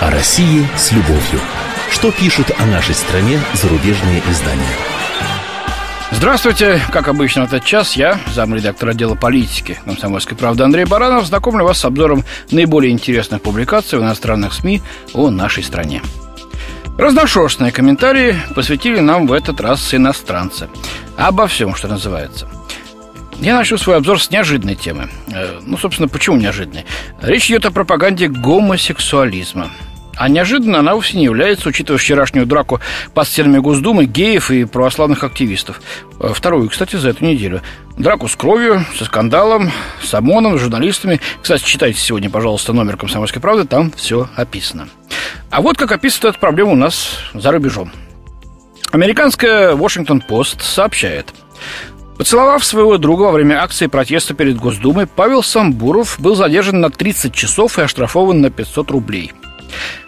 О России с любовью. Что пишут о нашей стране зарубежные издания? Здравствуйте. Как обычно в этот час я, замредактор отдела политики «Комсомольской правды» Андрей Баранов, знакомлю вас с обзором наиболее интересных публикаций в иностранных СМИ о нашей стране. Разношерстные комментарии посвятили нам в этот раз иностранцы. Обо всем, что называется. Я начну свой обзор с неожиданной темы. Э, ну, собственно, почему неожиданной? Речь идет о пропаганде гомосексуализма. А неожиданно она вовсе не является, учитывая вчерашнюю драку под стенами Госдумы геев и православных активистов. Э, вторую, кстати, за эту неделю. Драку с кровью, со скандалом, с ОМОНом, с журналистами. Кстати, читайте сегодня, пожалуйста, номер «Комсомольской правды», там все описано. А вот как описывает эту проблему у нас за рубежом. Американская Washington-Post сообщает – Поцеловав своего друга во время акции протеста перед Госдумой, Павел Самбуров был задержан на 30 часов и оштрафован на 500 рублей.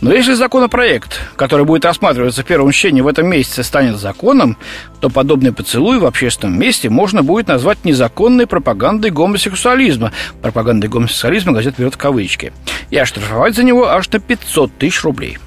Но если законопроект, который будет рассматриваться в первом чтении в этом месяце, станет законом, то подобный поцелуй в общественном месте можно будет назвать незаконной пропагандой гомосексуализма. Пропагандой гомосексуализма газета берет в кавычки. И оштрафовать за него аж на 500 тысяч рублей.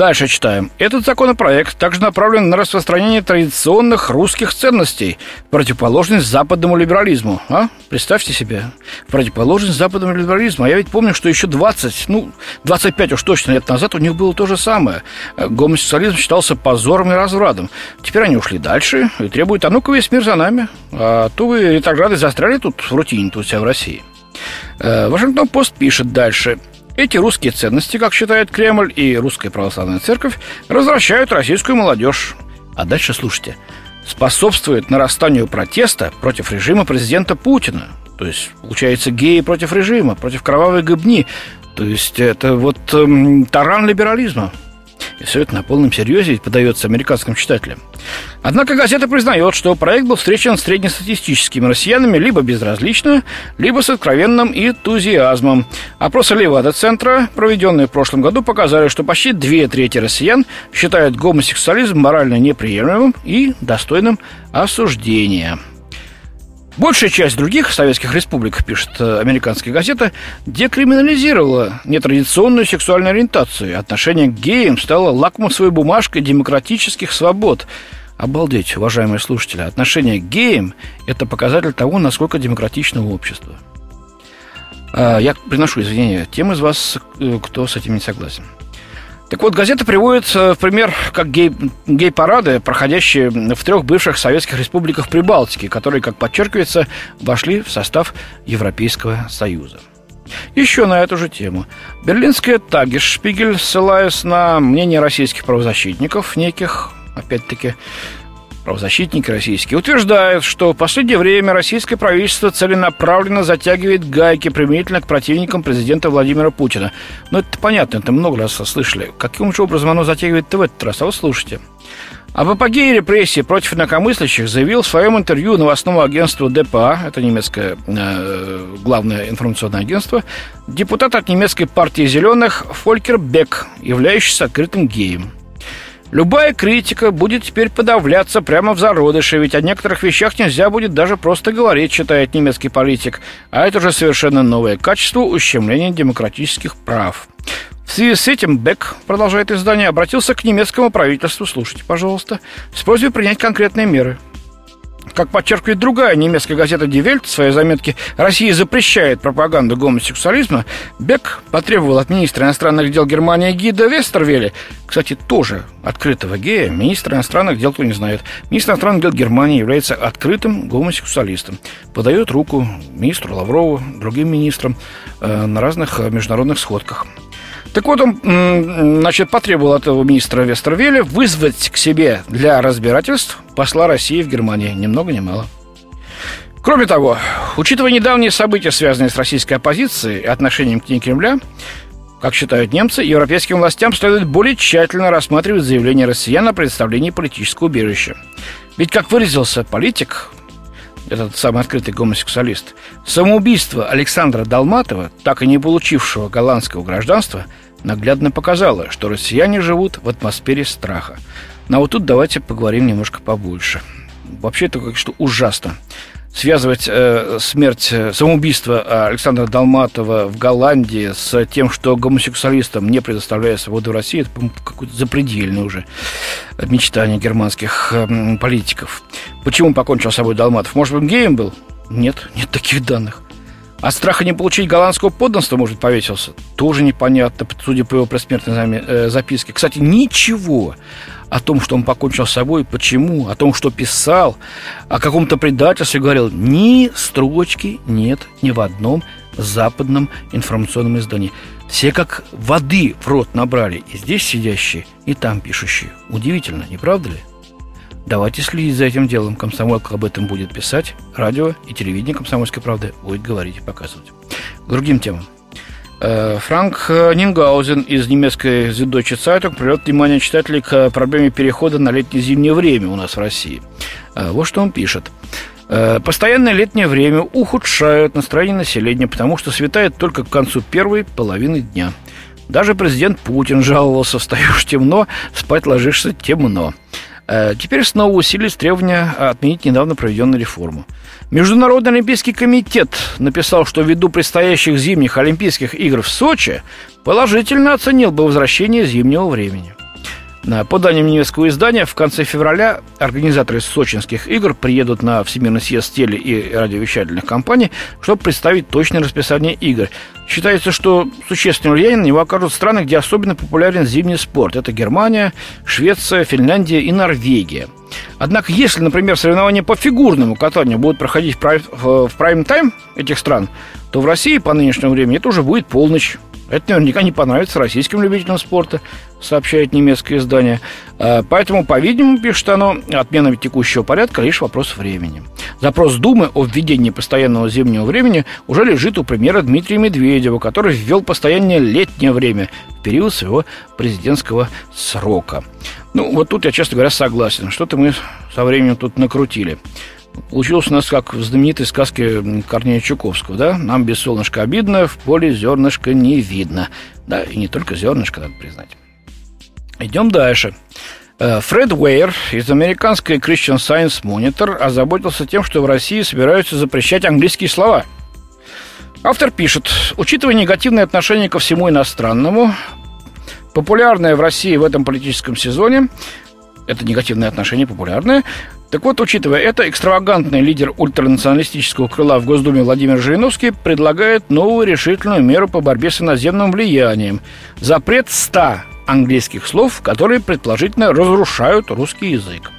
Дальше читаем. Этот законопроект также направлен на распространение традиционных русских ценностей, противоположность западному либерализму. А? Представьте себе. Противоположность западному либерализму. А я ведь помню, что еще 20, ну, 25 уж точно лет назад у них было то же самое. Гомосексуализм считался позором и развратом. Теперь они ушли дальше и требуют, а ну-ка весь мир за нами. А то вы ретрограды застряли тут в рутине тут у себя в России. Э, Вашингтон-Пост пишет дальше. Эти русские ценности, как считает Кремль и Русская Православная Церковь, развращают российскую молодежь. А дальше слушайте. Способствует нарастанию протеста против режима президента Путина. То есть, получается, геи против режима, против кровавой гыбни. То есть, это вот эм, таран либерализма. И все это на полном серьезе подается американским читателям. Однако газета признает, что проект был встречен среднестатистическими россиянами либо безразлично, либо с откровенным энтузиазмом. Опросы Левада-центра, проведенные в прошлом году, показали, что почти две трети россиян считают гомосексуализм морально неприемлемым и достойным осуждения. Большая часть других советских республик, пишет э, американская газета, декриминализировала нетрадиционную сексуальную ориентацию. Отношение к геям стало лакмусовой бумажкой демократических свобод. Обалдеть, уважаемые слушатели, отношение к геям – это показатель того, насколько демократично общество. А, я приношу извинения тем из вас, э, кто с этим не согласен. Так вот, газета приводит в пример как гей, гей-парады, проходящие в трех бывших советских республиках Прибалтики, которые, как подчеркивается, вошли в состав Европейского Союза. Еще на эту же тему. Берлинская Тагиш-Шпигель, ссылаясь на мнение российских правозащитников, неких, опять-таки, Правозащитники российские утверждают, что в последнее время российское правительство целенаправленно затягивает гайки применительно к противникам президента Владимира Путина. Ну, это понятно, это много раз слышали. Каким же образом оно затягивает в этот раз? А вы слушайте. Об апогее репрессий против инакомыслящих заявил в своем интервью новостному агентству ДПА, это немецкое э, главное информационное агентство, депутат от немецкой партии «Зеленых» Фолькер Бек, являющийся открытым геем. Любая критика будет теперь подавляться прямо в зародыше, ведь о некоторых вещах нельзя будет даже просто говорить, считает немецкий политик. А это уже совершенно новое качество ущемления демократических прав. В связи с этим Бек, продолжает издание, обратился к немецкому правительству, слушайте, пожалуйста, с просьбой принять конкретные меры – как подчеркивает другая немецкая газета Die Welt в своей заметке «Россия запрещает пропаганду гомосексуализма», Бек потребовал от министра иностранных дел Германии Гида Вестервеля, кстати, тоже открытого гея, министр иностранных дел, кто не знает, министр иностранных дел Германии является открытым гомосексуалистом, подает руку министру Лаврову, другим министрам э, на разных международных сходках. Так вот, он, значит, потребовал от этого министра Вестервеля вызвать к себе для разбирательств посла России в Германии. Ни много ни мало. Кроме того, учитывая недавние события, связанные с российской оппозицией и отношением к ней Кремля, как считают немцы, европейским властям следует более тщательно рассматривать заявления россиян о предоставлении политического убежища. Ведь, как выразился политик, этот самый открытый гомосексуалист, самоубийство Александра Долматова, так и не получившего голландского гражданства, наглядно показало, что россияне живут в атмосфере страха. Но вот тут давайте поговорим немножко побольше. Вообще это как что ужасно. связывать э, смерть, э, самоубийство Александра Долматова в Голландии с тем, что гомосексуалистам не предоставляют свободу в России, это какое-то запредельное уже мечтание германских э, политиков. Почему покончил с собой Долматов? Может, он геем был? Нет, нет таких данных. От страха не получить голландского подданства, может, повесился? Тоже непонятно, судя по его предсмертной э, записке. Кстати, ничего о том, что он покончил с собой, почему, о том, что писал, о каком-то предательстве говорил, ни строчки нет ни в одном западном информационном издании. Все как воды в рот набрали, и здесь сидящие, и там пишущие. Удивительно, не правда ли? Давайте следить за этим делом. Комсомолка об этом будет писать. Радио и телевидение «Комсомольской правды» будет говорить и показывать. К другим темам. Э, Франк Нингаузен из немецкой Süddeutsche Zeitung привел внимание читателей к проблеме перехода на летнее-зимнее время у нас в России. Э, вот что он пишет. «Э, Постоянное летнее время ухудшает настроение населения, потому что светает только к концу первой половины дня. Даже президент Путин жаловался, встаешь темно, спать ложишься темно. Теперь снова усилились требования отменить недавно проведенную реформу. Международный олимпийский комитет написал, что ввиду предстоящих зимних Олимпийских игр в Сочи положительно оценил бы возвращение зимнего времени. По данным немецкого издания, в конце февраля организаторы сочинских игр приедут на Всемирный съезд теле- и радиовещательных компаний, чтобы представить точное расписание игр. Считается, что существенное влияние на него окажут страны, где особенно популярен зимний спорт. Это Германия, Швеция, Финляндия и Норвегия. Однако, если, например, соревнования по фигурному катанию будут проходить в прайм-тайм этих стран, то в России по нынешнему времени это уже будет полночь. Это наверняка не понравится российским любителям спорта, сообщает немецкое издание. А, поэтому, по-видимому, пишет оно, отмена текущего порядка лишь вопрос времени. Запрос Думы о введении постоянного зимнего времени уже лежит у премьера Дмитрия Медведева, который ввел постоянное летнее время в период своего президентского срока. Ну, вот тут я, честно говоря, согласен. Что-то мы со временем тут накрутили. Получилось у нас как в знаменитой сказке Корнея Чуковского, да? Нам без солнышка обидно, в поле зернышко не видно. Да, и не только зернышко, надо признать. Идем дальше. Э, Фред Уэйр из американской Christian Science Monitor озаботился тем, что в России собираются запрещать английские слова. Автор пишет, учитывая негативное отношение ко всему иностранному, популярное в России в этом политическом сезоне, это негативное отношение популярное, так вот, учитывая это, экстравагантный лидер ультранационалистического крыла в Госдуме Владимир Жириновский предлагает новую решительную меру по борьбе с иноземным влиянием. Запрет 100 английских слов, которые предположительно разрушают русский язык.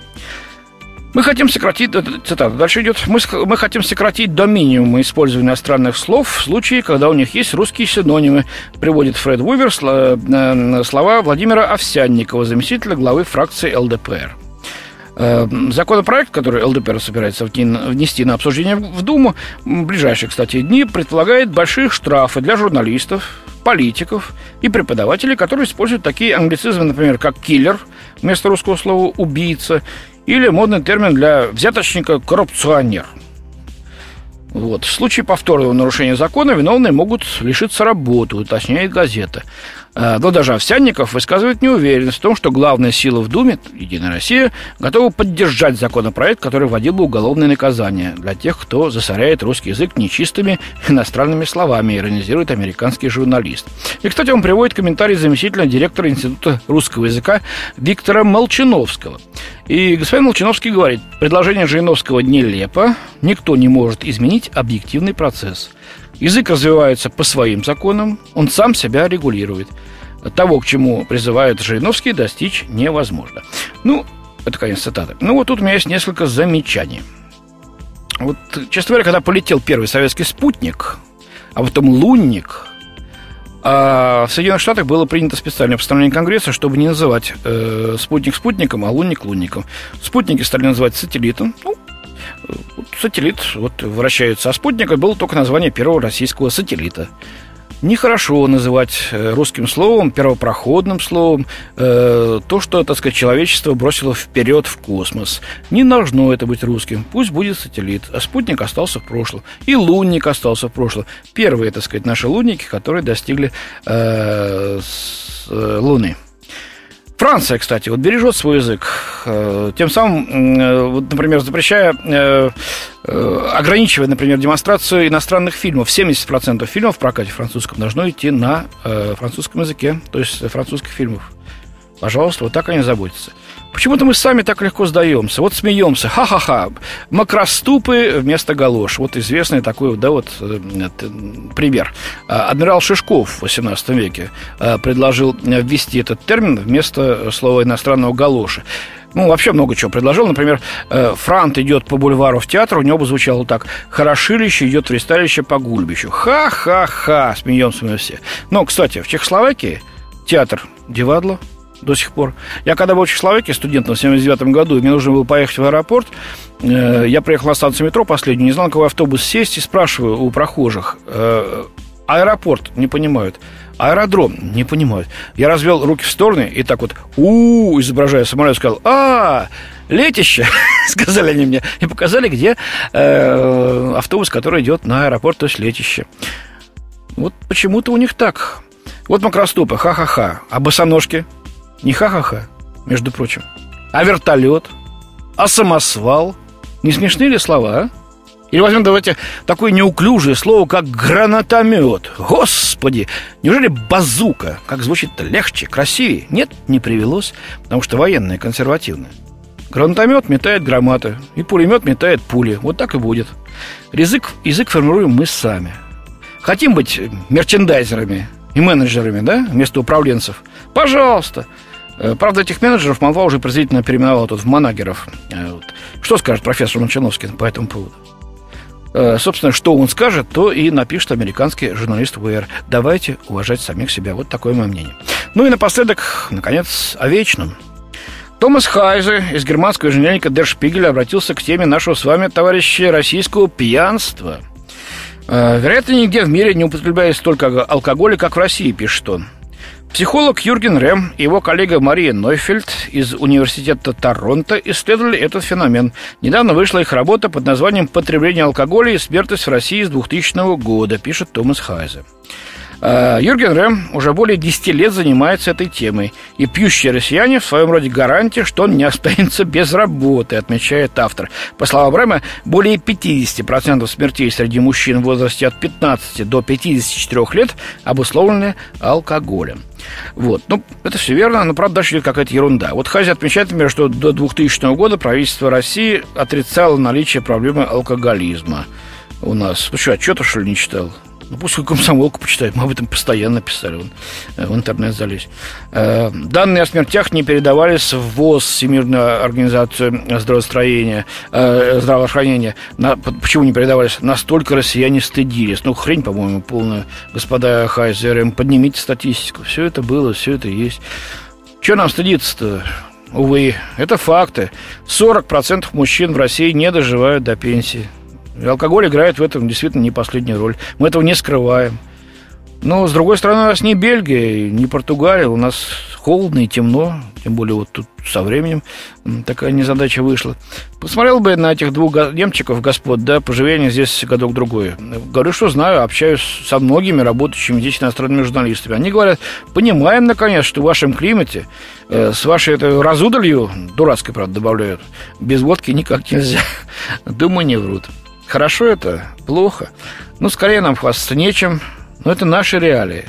Мы хотим сократить, цитата дальше идет, мы, мы хотим сократить до минимума использование иностранных слов в случае, когда у них есть русские синонимы, приводит Фред Вувер э, слова Владимира Овсянникова, заместителя главы фракции ЛДПР. Э, законопроект, который ЛДПР собирается внести на обсуждение в Думу, в ближайшие, кстати, дни, предполагает большие штрафы для журналистов, политиков и преподавателей, которые используют такие англицизмы, например, как «киллер» вместо русского слова «убийца» или модный термин для взяточника «коррупционер». Вот. В случае повторного нарушения закона виновные могут лишиться работы, уточняет газета. Э, но даже Овсянников высказывает неуверенность в том, что главная сила в Думе, Единая Россия, готова поддержать законопроект, который вводил бы уголовное наказание для тех, кто засоряет русский язык нечистыми иностранными словами, иронизирует американский журналист. И, кстати, он приводит комментарий заместителя директора Института русского языка Виктора Молчановского. И господин Молчановский говорит, предложение Жириновского нелепо, никто не может изменить объективный процесс – Язык развивается по своим законам, он сам себя регулирует. Того, к чему призывает Жириновский, достичь невозможно. Ну, это конец цитаты. Ну, вот тут у меня есть несколько замечаний. Вот, честно говоря, когда полетел первый советский спутник, а потом лунник, а в Соединенных Штатах было принято специальное постановление Конгресса, чтобы не называть э, спутник спутником, а лунник лунником. Спутники стали называть сателлитом. Ну, сателлит вот вращается, а спутника было только название первого российского сателлита. Нехорошо называть э, русским словом, первопроходным словом, э, то, что, так сказать, человечество бросило вперед в космос. Не должно это быть русским. Пусть будет сателлит. А спутник остался в прошлом. И лунник остался в прошлом. Первые, так сказать, наши лунники, которые достигли э, с, э, Луны. Франция, кстати, вот бережет свой язык, э, тем самым, э, вот, например, запрещая, ограничивая, например, демонстрацию иностранных фильмов. 70% фильмов в прокате французском должно идти на французском языке, то есть французских фильмов. Пожалуйста, вот так они заботятся. Почему-то мы сами так легко сдаемся. Вот смеемся. Ха-ха-ха. Макроступы вместо галош. Вот известный такой, да, вот э, пример. Адмирал Шишков в 18 веке э, предложил ввести этот термин вместо слова иностранного галоши. Ну, вообще много чего предложил. Например, э, Франт идет по бульвару в театр, у него бы звучало так. Хорошилище идет в ресталище по гульбищу. Ха-ха-ха, смеемся мы все. Но, кстати, в Чехословакии театр Дивадло до сих пор. Я когда был в Чехословакии студентом в 79 году, и мне нужно было поехать в аэропорт, э, я приехал на станцию метро последнюю, не знал, какой автобус сесть, и спрашиваю у прохожих, э, аэропорт, не понимают. Аэродром, не понимают. Я развел руки в стороны и так вот, у, изображая самолет, сказал, а, летище, сказали они мне, и показали, где э, автобус, который идет на аэропорт, то есть летище. Вот почему-то у них так. Вот макроступы, ха-ха-ха. А босоножки? Не ха-ха-ха, между прочим. А вертолет? А самосвал? Не смешные ли слова, а? Или возьмем, давайте, такое неуклюжее слово, как гранатомет. Господи, неужели базука? Как звучит-то легче, красивее? Нет, не привелось, потому что военные консервативные. Гранатомет метает громаты, и пулемет метает пули. Вот так и будет. Язык, язык формируем мы сами. Хотим быть мерчендайзерами и менеджерами, да, вместо управленцев? Пожалуйста. Э, правда, этих менеджеров молва уже презрительно переименовала тут в манагеров. Э, что скажет профессор Манчановский по этому поводу? Э, собственно, что он скажет, то и напишет американский журналист УР. Давайте уважать самих себя. Вот такое мое мнение. Ну и напоследок, наконец, о вечном. Томас Хайзе из германского еженедельника Der Spiegel обратился к теме нашего с вами, товарищи, российского пьянства. Вероятно, нигде в мире не употребляется столько алкоголя, как в России, пишет он. Психолог Юрген Рэм и его коллега Мария Нойфельд из Университета Торонто исследовали этот феномен. Недавно вышла их работа под названием «Потребление алкоголя и смертность в России с 2000 года», пишет Томас Хайзе. А, Юрген Рэм уже более 10 лет занимается этой темой. И пьющие россияне в своем роде гарантия, что он не останется без работы, отмечает автор. По словам Рэма, более 50% смертей среди мужчин в возрасте от 15 до 54 лет обусловлены алкоголем. Вот. Ну, это все верно, но, правда, дальше идет какая-то ерунда. Вот Хази отмечает, например, что до 2000 года правительство России отрицало наличие проблемы алкоголизма у нас. Ну что, отчета, что ли, не читал? Ну, пусть комсомолку почитает, мы об этом постоянно писали, вон, э, в интернет залезть. Э, данные о смертях не передавались в ВОЗ, Всемирную организацию здравоохранения. Э, здравоохранения. На, почему не передавались? Настолько россияне стыдились. Ну, хрень, по-моему, полная. Господа Хайзерем, поднимите статистику. Все это было, все это есть. Что нам стыдиться-то? Увы, это факты. 40% мужчин в России не доживают до пенсии. И алкоголь играет в этом действительно не последнюю роль. Мы этого не скрываем. Но, с другой стороны, у нас не Бельгия, не Португалия, у нас холодно и темно, тем более вот тут со временем такая незадача вышла. Посмотрел бы на этих двух немчиков, господ, да, поживее они здесь годок-другой. Говорю, что знаю, общаюсь со многими работающими здесь иностранными журналистами. Они говорят, понимаем, наконец, что в вашем климате э, с вашей этой разудалью, дурацкой, правда, добавляют, без водки никак нельзя. Думаю, не врут. Хорошо это? Плохо? Ну, скорее нам хвастаться нечем, но это наши реалии.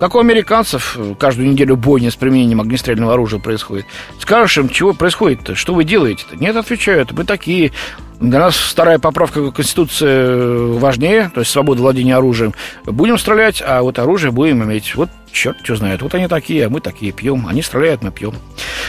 Как у американцев э, каждую неделю бойня с применением огнестрельного оружия происходит. Скажешь им, чего происходит-то, что вы делаете-то? Нет, отвечают, мы такие. Для нас вторая поправка Конституции э, важнее, то есть свобода владения оружием. Будем стрелять, а вот оружие будем иметь. Вот черт что знает. Вот они такие, а мы такие пьем. Они стреляют, мы пьем.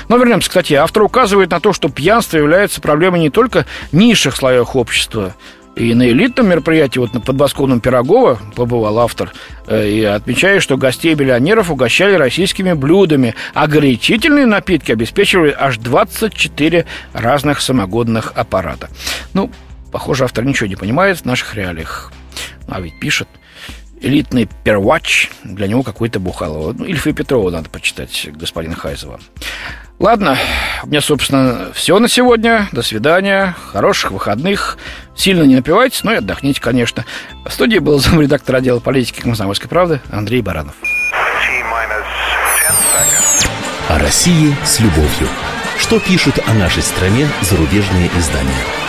Но вернемся к статье. Автор указывает на то, что пьянство является проблемой не только низших слоев общества, и на элитном мероприятии, вот на подмосковном Пирогова побывал автор, э, и отмечает, что гостей-миллионеров угощали российскими блюдами, а горячительные напитки обеспечивали аж 24 разных самогодных аппарата. Ну, похоже, автор ничего не понимает в наших реалиях. А ведь пишет – элитный первач, для него какой-то Бухалова. Ну, Ильфа и Петрова надо почитать, господина Хайзова. Ладно, у меня, собственно, все на сегодня. До свидания, хороших выходных. Сильно не напивайтесь, но и отдохните, конечно. В студии был замредактор отдела политики «Комсомольской правды» Андрей Баранов. О России с любовью. Что пишут о нашей стране зарубежные издания?